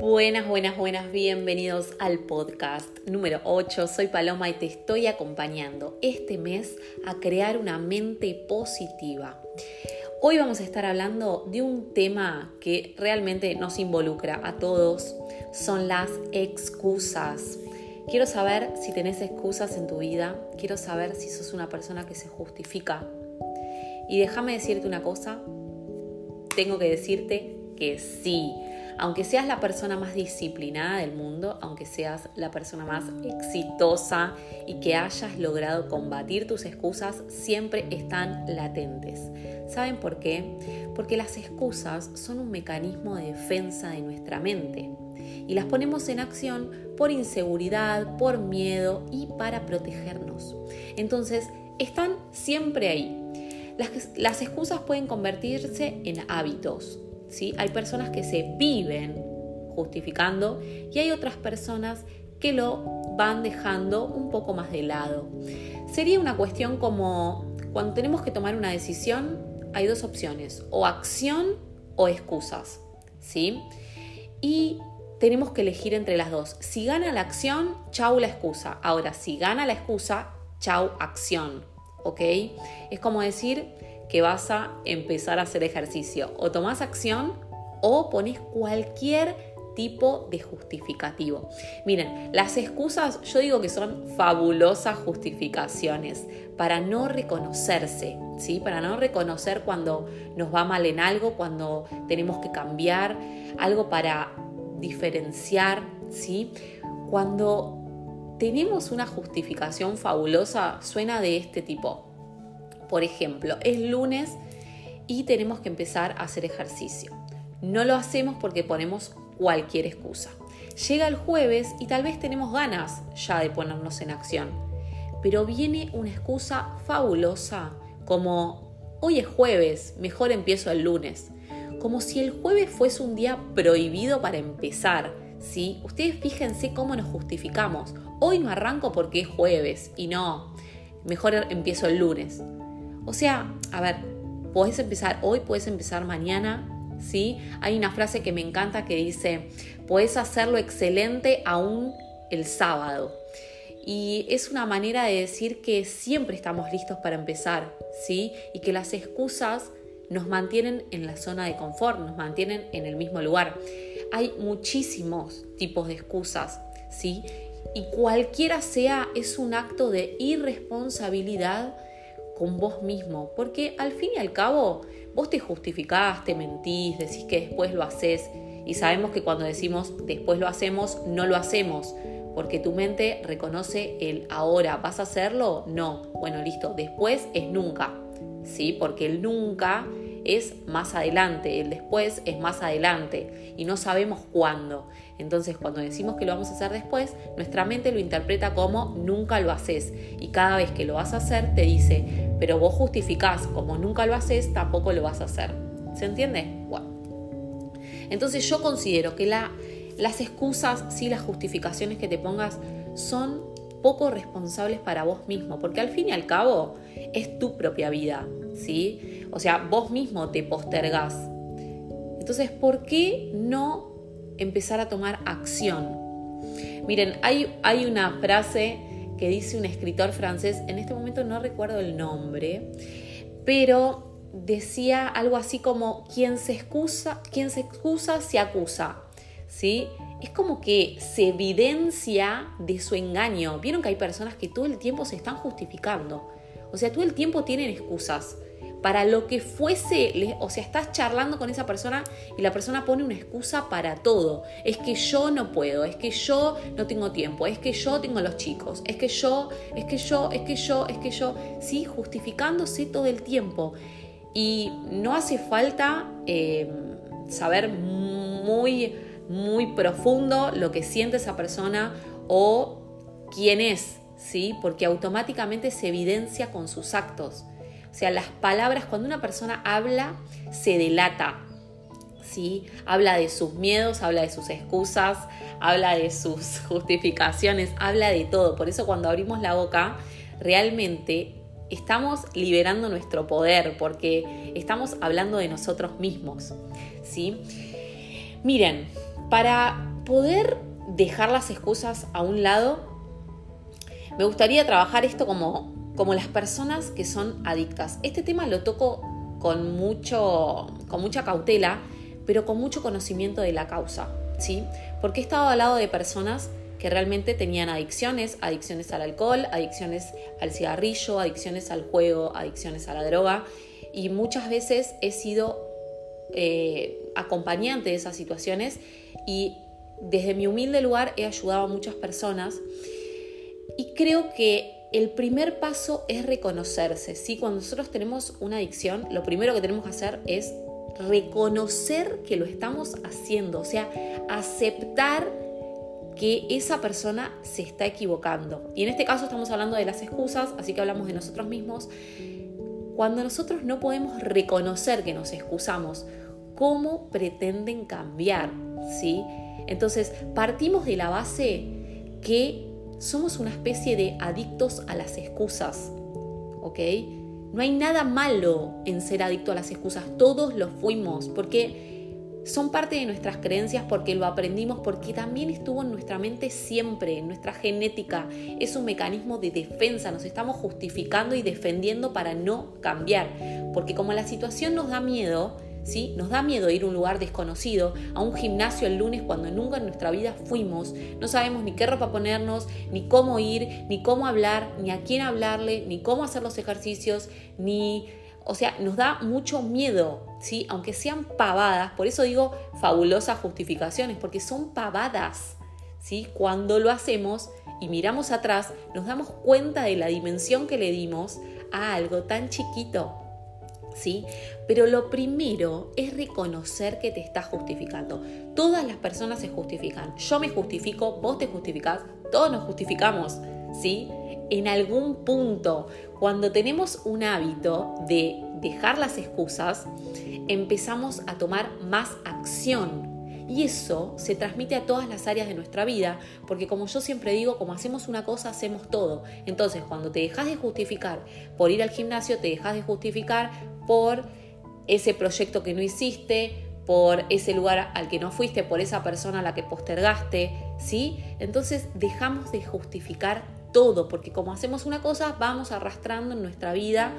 Buenas, buenas, buenas, bienvenidos al podcast número 8. Soy Paloma y te estoy acompañando este mes a crear una mente positiva. Hoy vamos a estar hablando de un tema que realmente nos involucra a todos, son las excusas. Quiero saber si tenés excusas en tu vida, quiero saber si sos una persona que se justifica. Y déjame decirte una cosa, tengo que decirte que sí aunque seas la persona más disciplinada del mundo, aunque seas la persona más exitosa y que hayas logrado combatir tus excusas, siempre están latentes. ¿Saben por qué? Porque las excusas son un mecanismo de defensa de nuestra mente y las ponemos en acción por inseguridad, por miedo y para protegernos. Entonces, están siempre ahí. Las, las excusas pueden convertirse en hábitos, hay personas que se viven justificando y hay otras personas que lo van dejando un poco más de lado. Sería una cuestión como cuando tenemos que tomar una decisión, hay dos opciones, o acción o excusas, ¿sí? Y tenemos que elegir entre las dos. Si gana la acción, chau la excusa. Ahora, si gana la excusa, chau acción, ¿ok? Es como decir, que vas a empezar a hacer ejercicio. O tomás acción o pones cualquier tipo de justificativo. Miren, las excusas yo digo que son fabulosas justificaciones para no reconocerse, ¿sí? Para no reconocer cuando nos va mal en algo, cuando tenemos que cambiar, algo para diferenciar, ¿sí? Cuando tenemos una justificación fabulosa, suena de este tipo. Por ejemplo, es lunes y tenemos que empezar a hacer ejercicio. No lo hacemos porque ponemos cualquier excusa. Llega el jueves y tal vez tenemos ganas ya de ponernos en acción. Pero viene una excusa fabulosa como hoy es jueves, mejor empiezo el lunes. Como si el jueves fuese un día prohibido para empezar. ¿sí? Ustedes fíjense cómo nos justificamos. Hoy no arranco porque es jueves y no, mejor empiezo el lunes. O sea, a ver, puedes empezar hoy, puedes empezar mañana, ¿sí? Hay una frase que me encanta que dice, puedes hacerlo excelente aún el sábado. Y es una manera de decir que siempre estamos listos para empezar, ¿sí? Y que las excusas nos mantienen en la zona de confort, nos mantienen en el mismo lugar. Hay muchísimos tipos de excusas, ¿sí? Y cualquiera sea, es un acto de irresponsabilidad con vos mismo, porque al fin y al cabo vos te justificás, te mentís, decís que después lo haces y sabemos que cuando decimos después lo hacemos, no lo hacemos, porque tu mente reconoce el ahora, ¿vas a hacerlo? No, bueno, listo, después es nunca, ¿sí? Porque el nunca es más adelante, el después es más adelante y no sabemos cuándo. Entonces cuando decimos que lo vamos a hacer después, nuestra mente lo interpreta como nunca lo haces y cada vez que lo vas a hacer te dice, pero vos justificás como nunca lo haces, tampoco lo vas a hacer. ¿Se entiende? Bueno. Entonces yo considero que la, las excusas, sí, las justificaciones que te pongas son poco responsables para vos mismo, porque al fin y al cabo es tu propia vida, ¿sí? O sea, vos mismo te postergás. Entonces, ¿por qué no empezar a tomar acción? Miren, hay, hay una frase que dice un escritor francés, en este momento no recuerdo el nombre, pero decía algo así como quien se excusa, quien se excusa se acusa, ¿sí? Es como que se evidencia de su engaño. Vieron que hay personas que todo el tiempo se están justificando. O sea, todo el tiempo tienen excusas para lo que fuese, o sea, estás charlando con esa persona y la persona pone una excusa para todo. Es que yo no puedo, es que yo no tengo tiempo, es que yo tengo los chicos, es que yo, es que yo, es que yo, es que yo, sí, justificándose todo el tiempo. Y no hace falta eh, saber muy, muy profundo lo que siente esa persona o quién es, ¿sí? Porque automáticamente se evidencia con sus actos. O sea, las palabras, cuando una persona habla, se delata. ¿sí? Habla de sus miedos, habla de sus excusas, habla de sus justificaciones, habla de todo. Por eso cuando abrimos la boca, realmente estamos liberando nuestro poder porque estamos hablando de nosotros mismos. ¿sí? Miren, para poder dejar las excusas a un lado, me gustaría trabajar esto como, como las personas que son adictas. Este tema lo toco con, mucho, con mucha cautela, pero con mucho conocimiento de la causa, ¿sí? Porque he estado al lado de personas que realmente tenían adicciones, adicciones al alcohol, adicciones al cigarrillo, adicciones al juego, adicciones a la droga, y muchas veces he sido eh, acompañante de esas situaciones y desde mi humilde lugar he ayudado a muchas personas y creo que el primer paso es reconocerse, ¿sí? Cuando nosotros tenemos una adicción, lo primero que tenemos que hacer es reconocer que lo estamos haciendo, o sea, aceptar que esa persona se está equivocando. Y en este caso estamos hablando de las excusas, así que hablamos de nosotros mismos. Cuando nosotros no podemos reconocer que nos excusamos, ¿cómo pretenden cambiar? ¿Sí? Entonces, partimos de la base que somos una especie de adictos a las excusas. ¿Ok? No hay nada malo en ser adicto a las excusas, todos lo fuimos, porque son parte de nuestras creencias porque lo aprendimos, porque también estuvo en nuestra mente siempre, en nuestra genética. Es un mecanismo de defensa, nos estamos justificando y defendiendo para no cambiar. Porque como la situación nos da miedo, ¿sí? Nos da miedo ir a un lugar desconocido, a un gimnasio el lunes cuando nunca en nuestra vida fuimos. No sabemos ni qué ropa ponernos, ni cómo ir, ni cómo hablar, ni a quién hablarle, ni cómo hacer los ejercicios, ni o sea, nos da mucho miedo, ¿sí? Aunque sean pavadas, por eso digo fabulosas justificaciones, porque son pavadas, ¿sí? Cuando lo hacemos y miramos atrás, nos damos cuenta de la dimensión que le dimos a algo tan chiquito, ¿sí? Pero lo primero es reconocer que te estás justificando. Todas las personas se justifican. Yo me justifico, vos te justificás, todos nos justificamos, ¿sí? En algún punto, cuando tenemos un hábito de dejar las excusas, empezamos a tomar más acción. Y eso se transmite a todas las áreas de nuestra vida, porque como yo siempre digo, como hacemos una cosa, hacemos todo. Entonces, cuando te dejas de justificar por ir al gimnasio, te dejas de justificar por ese proyecto que no hiciste, por ese lugar al que no fuiste, por esa persona a la que postergaste, ¿sí? Entonces dejamos de justificar todo, porque como hacemos una cosa, vamos arrastrando en nuestra vida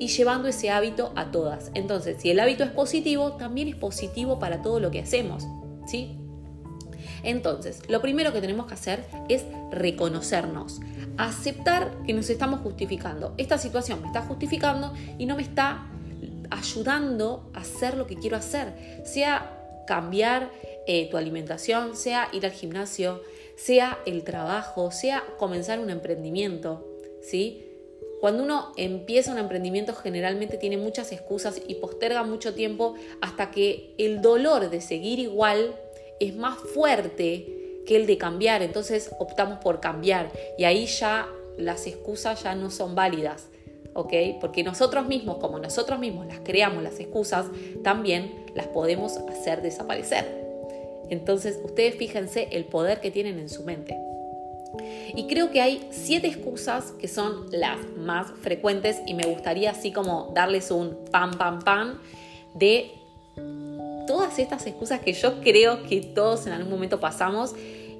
y llevando ese hábito a todas. Entonces, si el hábito es positivo, también es positivo para todo lo que hacemos, ¿sí? Entonces, lo primero que tenemos que hacer es reconocernos, aceptar que nos estamos justificando. Esta situación me está justificando y no me está ayudando a hacer lo que quiero hacer, sea cambiar eh, tu alimentación, sea ir al gimnasio, sea el trabajo, sea comenzar un emprendimiento, ¿sí? Cuando uno empieza un emprendimiento generalmente tiene muchas excusas y posterga mucho tiempo hasta que el dolor de seguir igual es más fuerte que el de cambiar, entonces optamos por cambiar y ahí ya las excusas ya no son válidas, ¿ok? Porque nosotros mismos, como nosotros mismos las creamos las excusas, también las podemos hacer desaparecer. Entonces, ustedes fíjense el poder que tienen en su mente. Y creo que hay siete excusas que son las más frecuentes y me gustaría así como darles un pam, pam, pam de todas estas excusas que yo creo que todos en algún momento pasamos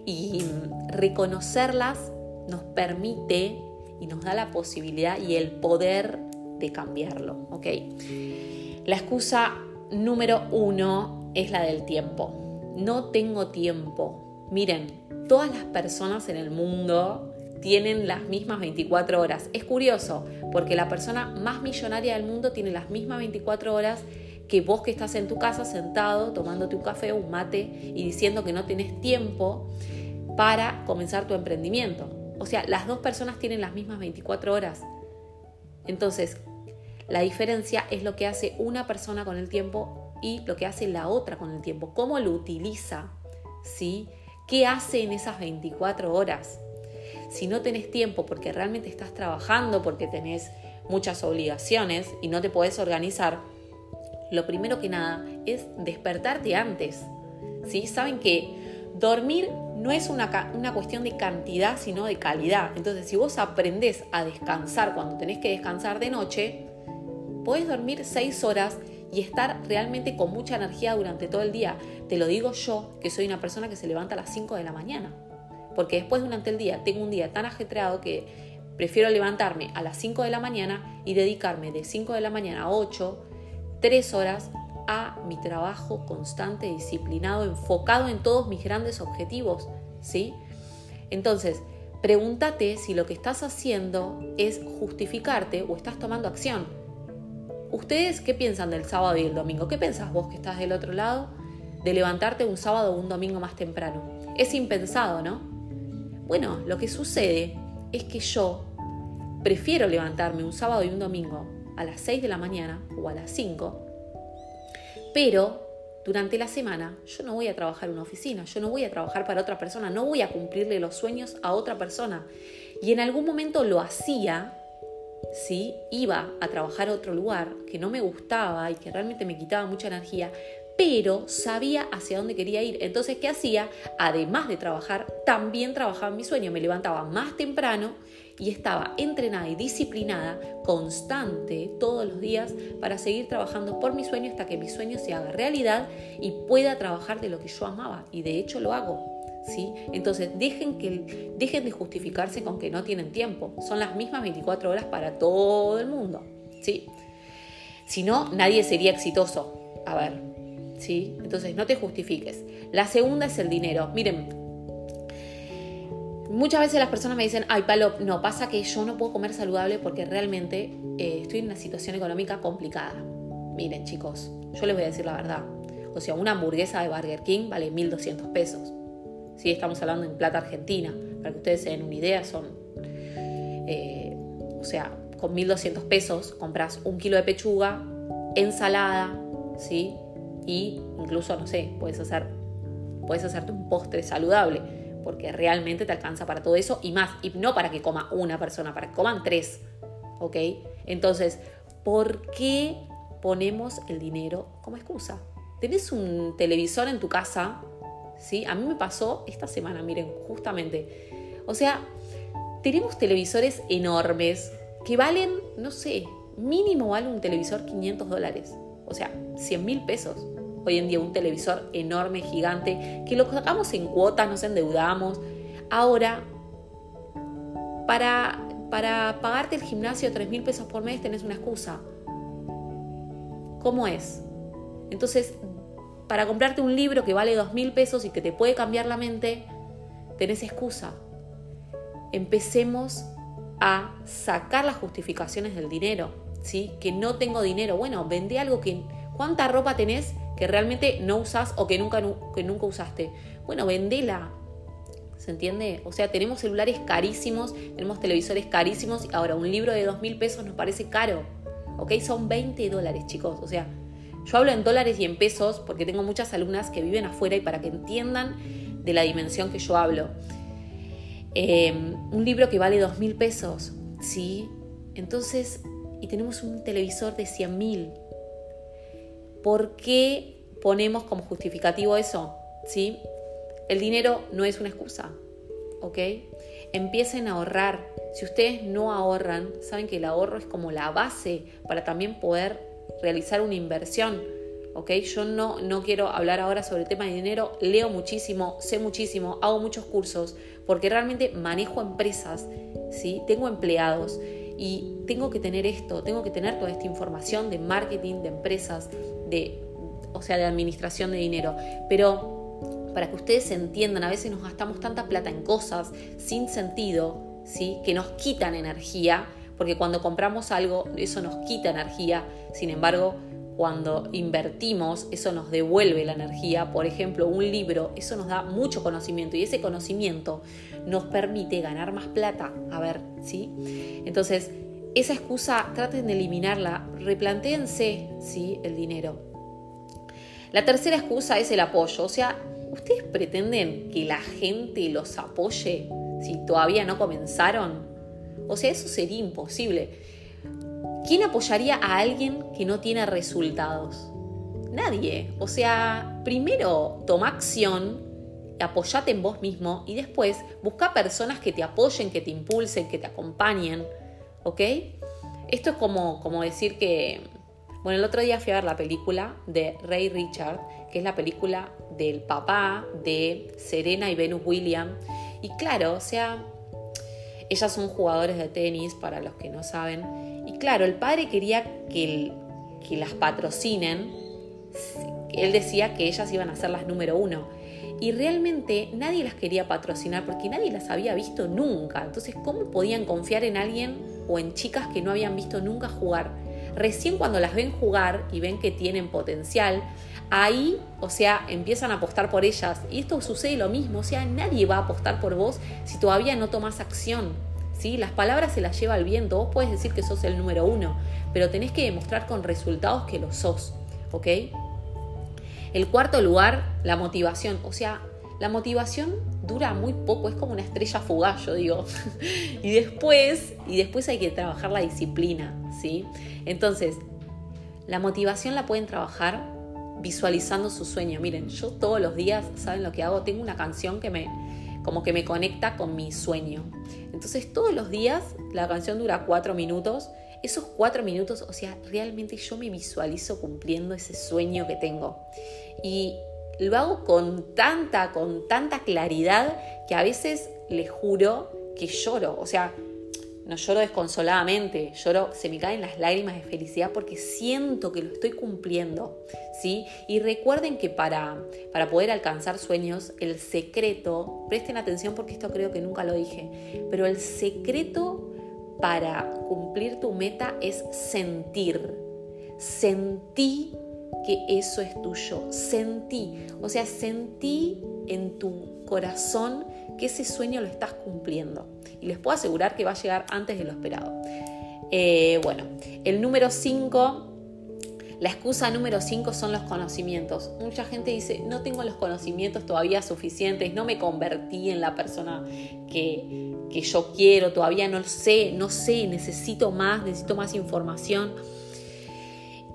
y reconocerlas nos permite y nos da la posibilidad y el poder de cambiarlo, ¿ok? La excusa número uno es la del tiempo no tengo tiempo. Miren, todas las personas en el mundo tienen las mismas 24 horas. Es curioso, porque la persona más millonaria del mundo tiene las mismas 24 horas que vos que estás en tu casa sentado tomándote un café o un mate y diciendo que no tienes tiempo para comenzar tu emprendimiento. O sea, las dos personas tienen las mismas 24 horas. Entonces, la diferencia es lo que hace una persona con el tiempo y lo que hace la otra con el tiempo, cómo lo utiliza, ¿sí? ¿Qué hace en esas 24 horas? Si no tenés tiempo porque realmente estás trabajando, porque tenés muchas obligaciones y no te podés organizar, lo primero que nada es despertarte antes. ¿sí? Saben que dormir no es una, una, cuestión de cantidad, sino de calidad. Entonces, si vos aprendés a descansar cuando tenés que descansar de noche, podés dormir 6 horas y estar realmente con mucha energía durante todo el día. Te lo digo yo, que soy una persona que se levanta a las 5 de la mañana. Porque después durante el día tengo un día tan ajetreado que prefiero levantarme a las 5 de la mañana y dedicarme de 5 de la mañana a 8, 3 horas a mi trabajo constante, disciplinado, enfocado en todos mis grandes objetivos, ¿sí? Entonces, pregúntate si lo que estás haciendo es justificarte o estás tomando acción. ¿Ustedes qué piensan del sábado y el domingo? ¿Qué pensás vos que estás del otro lado de levantarte un sábado o un domingo más temprano? Es impensado, ¿no? Bueno, lo que sucede es que yo prefiero levantarme un sábado y un domingo a las 6 de la mañana o a las 5, pero durante la semana yo no voy a trabajar en una oficina, yo no voy a trabajar para otra persona, no voy a cumplirle los sueños a otra persona. Y en algún momento lo hacía, ¿sí? Iba a trabajar a otro lugar que no me gustaba y que realmente me quitaba mucha energía, pero sabía hacia dónde quería ir. Entonces, ¿qué hacía? Además de trabajar, también trabajaba en mi sueño. Me levantaba más temprano y estaba entrenada y disciplinada, constante, todos los días, para seguir trabajando por mi sueño hasta que mi sueño se haga realidad y pueda trabajar de lo que yo amaba. Y de hecho lo hago. Entonces, dejen, que, dejen de justificarse con que no tienen tiempo. Son las mismas 24 horas para todo el mundo. ¿sí? Si no, nadie sería exitoso. A ver, ¿sí? Entonces no te justifiques. La segunda es el dinero. Miren, muchas veces las personas me dicen, ay, Palo, no, pasa que yo no puedo comer saludable porque realmente eh, estoy en una situación económica complicada. Miren, chicos, yo les voy a decir la verdad. O sea, una hamburguesa de Burger King vale 1.200 pesos. Si estamos hablando en plata argentina. Para que ustedes se den una idea, son... Eh, o sea, con 1.200 pesos compras un kilo de pechuga, ensalada, ¿sí? y incluso, no sé, puedes, hacer, puedes hacerte un postre saludable, porque realmente te alcanza para todo eso y más, y no para que coma una persona, para que coman tres, ¿ok? Entonces, ¿por qué ponemos el dinero como excusa? ¿Tenés un televisor en tu casa? ¿Sí? A mí me pasó esta semana, miren, justamente. O sea, tenemos televisores enormes que valen, no sé, mínimo vale un televisor 500 dólares. O sea, 100 mil pesos hoy en día un televisor enorme, gigante, que lo sacamos en cuotas, nos endeudamos. Ahora, para, para pagarte el gimnasio 3 mil pesos por mes tenés una excusa. ¿Cómo es? Entonces, para comprarte un libro que vale 2 mil pesos y que te puede cambiar la mente, tenés excusa. Empecemos a sacar las justificaciones del dinero, ¿sí? Que no tengo dinero. Bueno, vende algo que... ¿Cuánta ropa tenés que realmente no usas o que nunca, que nunca usaste. Bueno, vendela. ¿Se entiende? O sea, tenemos celulares carísimos, tenemos televisores carísimos ahora un libro de dos mil pesos nos parece caro. ¿Ok? Son 20 dólares, chicos. O sea, yo hablo en dólares y en pesos porque tengo muchas alumnas que viven afuera y para que entiendan de la dimensión que yo hablo. Em, un libro que vale dos mil pesos, ¿sí? Entonces, y tenemos un televisor de 100 mil. ¿Por qué ponemos como justificativo eso? ¿Sí? El dinero no es una excusa, ¿ok? Empiecen a ahorrar. Si ustedes no ahorran, saben que el ahorro es como la base para también poder realizar una inversión. ¿ok? Yo no, no quiero hablar ahora sobre el tema de dinero, leo muchísimo, sé muchísimo, hago muchos cursos, porque realmente manejo empresas, ¿sí? tengo empleados y tengo que tener esto, tengo que tener toda esta información de marketing, de empresas, de, o sea, de administración de dinero. Pero para que ustedes entiendan, a veces nos gastamos tanta plata en cosas sin sentido, ¿sí? Que nos quitan energía, porque cuando compramos algo, eso nos quita energía. Sin embargo, cuando invertimos, eso nos devuelve la energía. Por ejemplo, un libro, eso nos da mucho conocimiento y ese conocimiento nos permite ganar más plata. A ver, ¿sí? Entonces, esa excusa traten de eliminarla, replantéense ¿sí? el dinero. La tercera excusa es el apoyo, o sea, ¿ustedes pretenden que la gente los apoye si todavía no comenzaron? O sea, eso sería imposible. ¿Quién apoyaría a alguien que no tiene resultados? Nadie. O sea, primero toma acción, apoyate en vos mismo y después busca personas que te apoyen, que te impulsen, que te acompañen. ¿Ok? Esto es como, como decir que, Bueno, el otro día fui a ver la película de Ray Richard, que es la película del papá de Serena y Venus Williams. Y claro, o sea, ellas son jugadores de tenis, para los que no saben. Y claro, el padre quería que, que las patrocinen. Él decía que ellas iban a ser las número uno. Y realmente nadie las quería patrocinar porque nadie las había visto nunca. Entonces, ¿cómo podían confiar en alguien o en chicas que no habían visto nunca jugar? Recién cuando las ven jugar y ven que tienen potencial, ahí, o sea, empiezan a apostar por ellas. Y esto sucede lo mismo, o sea, nadie va a apostar por vos si todavía no tomas acción. ¿sí? Las palabras se las lleva el viento, vos puedes decir que sos el número uno, pero tenés que demostrar con resultados que lo sos, ¿ok? El cuarto lugar, la motivación, o sea, la motivación dura muy poco, es como una estrella fugaz, yo digo. y después, y después hay que trabajar la disciplina, ¿sí? Entonces, la motivación la pueden trabajar visualizando su sueño. Miren, yo todos los días, ¿saben lo que hago? Tengo una canción que me como que me conecta con mi sueño. Entonces todos los días la canción dura cuatro minutos. Esos cuatro minutos, o sea, realmente yo me visualizo cumpliendo ese sueño que tengo. Y lo hago con tanta, con tanta claridad que a veces les juro que lloro. O sea, no lloro desconsoladamente, lloro, se me caen las lágrimas de felicidad porque siento que lo estoy cumpliendo, ¿sí? Y recuerden que para, para poder alcanzar sueños, el secreto, presten atención porque esto creo que nunca lo dije, pero el secreto para cumplir tu meta es sentir. Sentí que eso es tuyo, sentí, o sea, sentí en tu corazón que ese sueño lo estás cumpliendo. Y les puedo asegurar que va a llegar antes de lo esperado. Eh, bueno, el número 5, la excusa número 5 son los conocimientos. Mucha gente dice, no tengo los conocimientos todavía suficientes, no me convertí en la persona que, que yo quiero, todavía no sé, no sé, necesito más, necesito más información.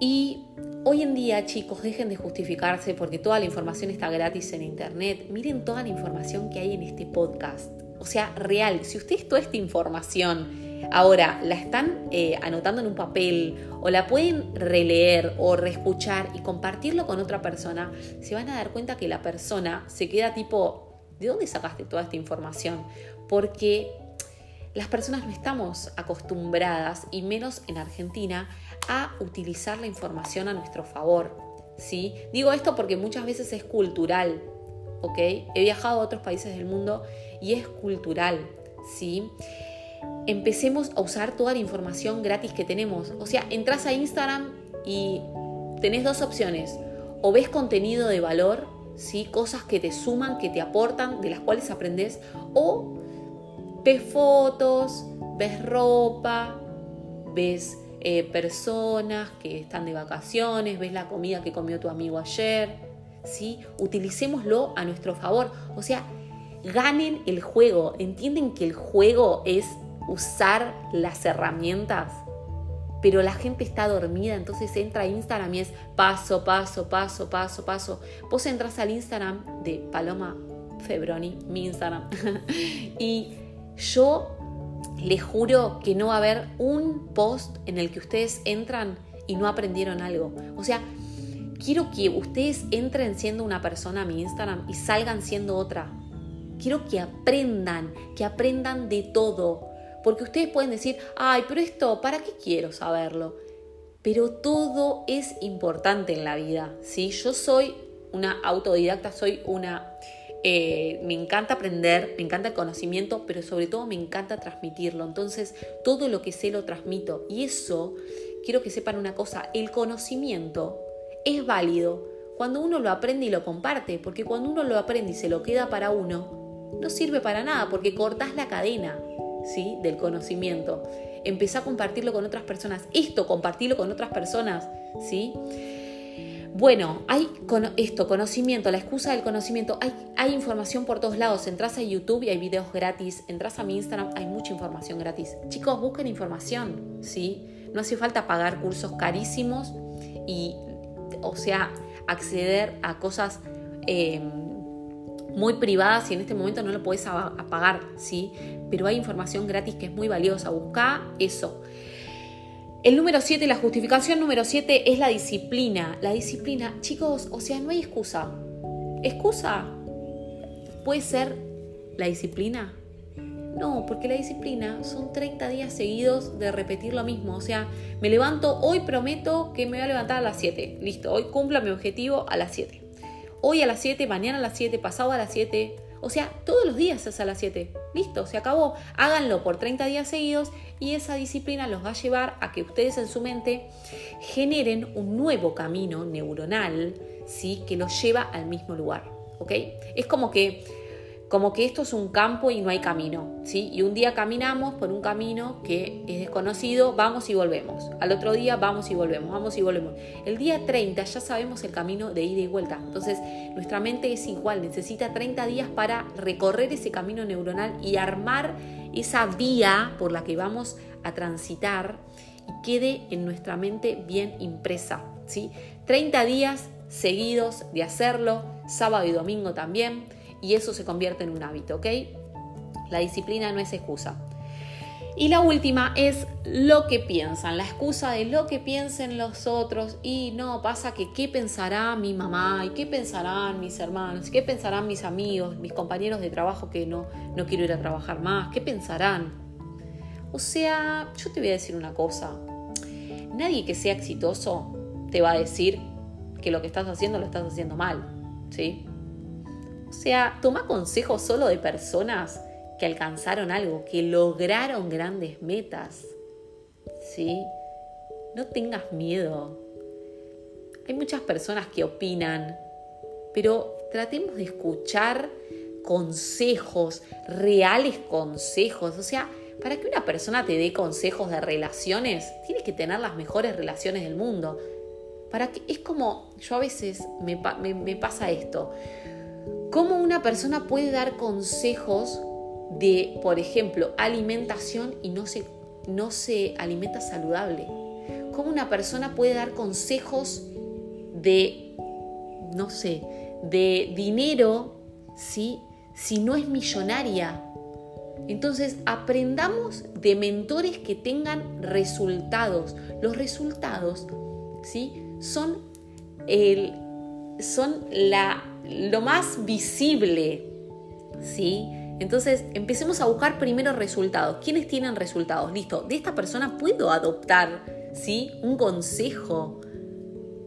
Y Hoy en día, chicos, dejen de justificarse porque toda la información está gratis en internet. Miren toda la información que hay en este podcast. O sea, real, si ustedes toda esta información ahora la están eh, anotando en un papel o la pueden releer o reescuchar y compartirlo con otra persona, se van a dar cuenta que la persona se queda tipo, ¿de dónde sacaste toda esta información? Porque las personas no estamos acostumbradas, y menos en Argentina, a utilizar la información a nuestro favor. ¿sí? Digo esto porque muchas veces es cultural. ¿ok? He viajado a otros países del mundo y es cultural. ¿sí? Empecemos a usar toda la información gratis que tenemos. O sea, entras a Instagram y tenés dos opciones. O ves contenido de valor, ¿sí? cosas que te suman, que te aportan, de las cuales aprendes, o ves fotos, ves ropa, ves eh, personas que están de vacaciones, ves la comida que comió tu amigo ayer, ¿sí? Utilicémoslo a nuestro favor. O sea, ganen el juego. ¿Entienden que el juego es usar las herramientas? Pero la gente está dormida, entonces entra a Instagram y es paso, paso, paso, paso, paso. Vos entras al Instagram de Paloma Febroni, mi Instagram, y yo les juro que no va a haber un post en el que ustedes entran y no aprendieron algo. O sea, quiero que ustedes entren siendo una persona a mi Instagram y salgan siendo otra. Quiero que aprendan, que aprendan de todo. Porque ustedes pueden decir, ay, pero esto, ¿para qué quiero saberlo? Pero todo es importante en la vida, ¿sí? Yo soy una autodidacta, soy una eh, me encanta aprender, me encanta el conocimiento, pero sobre todo me encanta transmitirlo. Entonces, todo lo que sé lo transmito. Y eso, quiero que sepan una cosa, el conocimiento es válido cuando uno lo aprende y lo comparte, porque cuando uno lo aprende y se lo queda para uno, no sirve para nada, porque cortás la cadena ¿sí? del conocimiento. Empezá a compartirlo con otras personas. Esto, compartirlo con otras personas, ¿sí? Bueno, hay esto, conocimiento, la excusa del conocimiento. Hay, información por todos lados. Entras a YouTube y hay videos gratis. Entras a mi Instagram, hay mucha información gratis. Chicos, busquen información, ¿sí? No hace falta pagar cursos carísimos y, o sea, acceder a cosas em, muy privadas y en este momento no lo puedes pagar, ¿sí? Pero hay información gratis que es muy valiosa. Busca eso. El número 7, la justificación número 7 es la disciplina. La disciplina, chicos, o sea, no hay excusa. ¿Excusa? ¿Puede ser la disciplina? No, porque la disciplina son 30 días seguidos de repetir lo mismo. O sea, me levanto, hoy prometo que me voy a levantar a las 7. Listo, hoy cumplo mi objetivo a las 7. Hoy a las 7, mañana a las 7, pasado a las 7, o sea, todos los días es a las 7. Listo, se acabó. Háganlo por 30 días seguidos y esa disciplina los va a llevar a que ustedes en su mente generen un nuevo camino neuronal, ¿sí? Que los lleva al mismo lugar, ¿ok? Es como que como que esto es un campo y no hay camino, ¿sí? Y un día caminamos por un camino que es desconocido, vamos y volvemos. Al otro día vamos y volvemos, vamos y volvemos. El día 30 ya sabemos el camino de ida y vuelta. Entonces, nuestra mente es igual, necesita 30 días para recorrer ese camino neuronal y armar esa vía por la que vamos a transitar y quede en nuestra mente bien impresa, ¿sí? 30 días seguidos de hacerlo, sábado y domingo también y eso se convierte en un hábito, ¿ok? La disciplina no es excusa. Y la última es lo que piensan, la excusa de lo que piensen los otros y no pasa que qué pensará mi mamá y qué pensarán mis hermanos, qué pensarán mis amigos, mis compañeros de trabajo que no, no quiero ir a trabajar más, qué pensarán. O sea, yo te voy a decir una cosa, nadie que sea exitoso te va a decir que lo que estás haciendo lo estás haciendo mal, ¿sí? O sea, toma consejos solo de personas que alcanzaron algo, que lograron grandes metas. ¿Sí? No tengas miedo. Hay muchas personas que opinan, pero tratemos de escuchar consejos, reales consejos. O sea, para que una persona te dé consejos de relaciones, tienes que tener las mejores relaciones del mundo. Para que, es como, yo a veces me, me pasa esto cómo una persona puede dar consejos de, por ejemplo, alimentación y no se, no se alimenta saludable. Cómo una persona puede dar consejos de, no sé, de dinero, ¿sí? si no es millonaria. Entonces, aprendamos de mentores que tengan resultados. Los resultados, ¿sí? Son, el, son la lo más visible, ¿sí? Entonces, empecemos a buscar primero resultados. ¿Quiénes tienen resultados? Listo, de esta persona puedo adoptar, ¿sí? Un consejo,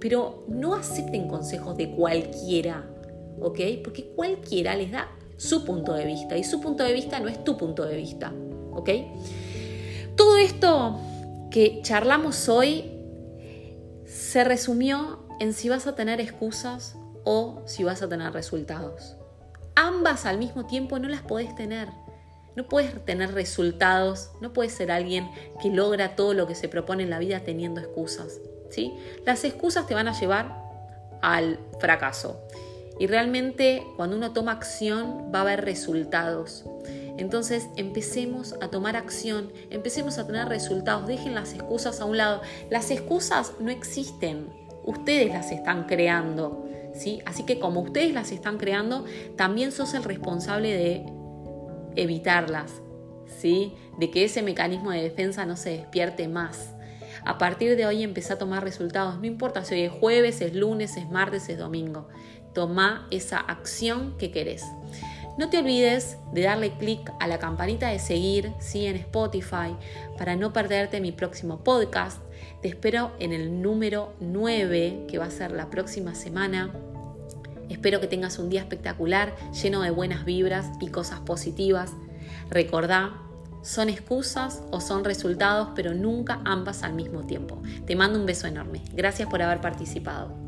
pero no acepten consejos de cualquiera, ¿ok? Porque cualquiera les da su punto de vista y su punto de vista no es tu punto de vista, ¿ok? Todo esto que charlamos hoy se resumió en si vas a tener excusas o si vas a tener resultados. Ambas al mismo tiempo no las podés tener. No puedes tener resultados, no puedes ser alguien que logra todo lo que se propone en la vida teniendo excusas. ¿sí? Las excusas te van a llevar al fracaso. Y realmente cuando uno toma acción va a haber resultados. Entonces empecemos a tomar acción, empecemos a tener resultados, dejen las excusas a un lado. Las excusas no existen, ustedes las están creando. Así que como ustedes las están creando, también sos el responsable de evitarlas, ¿sí? De que ese mecanismo de defensa no se despierte más. A partir de hoy empecé a tomar resultados, no importa si hoy es jueves, es lunes, es martes, es domingo. Toma esa acción que querés. No te olvides de darle clic a la campanita de seguir ¿sí? en Spotify para no perderte mi próximo podcast. Te espero en el número 9 que va a ser la próxima semana. Espero que tengas un día espectacular, lleno de buenas vibras y cosas positivas. Recordá, son excusas o son resultados, pero nunca ambas al mismo tiempo. Te mando un beso enorme. Gracias por haber participado.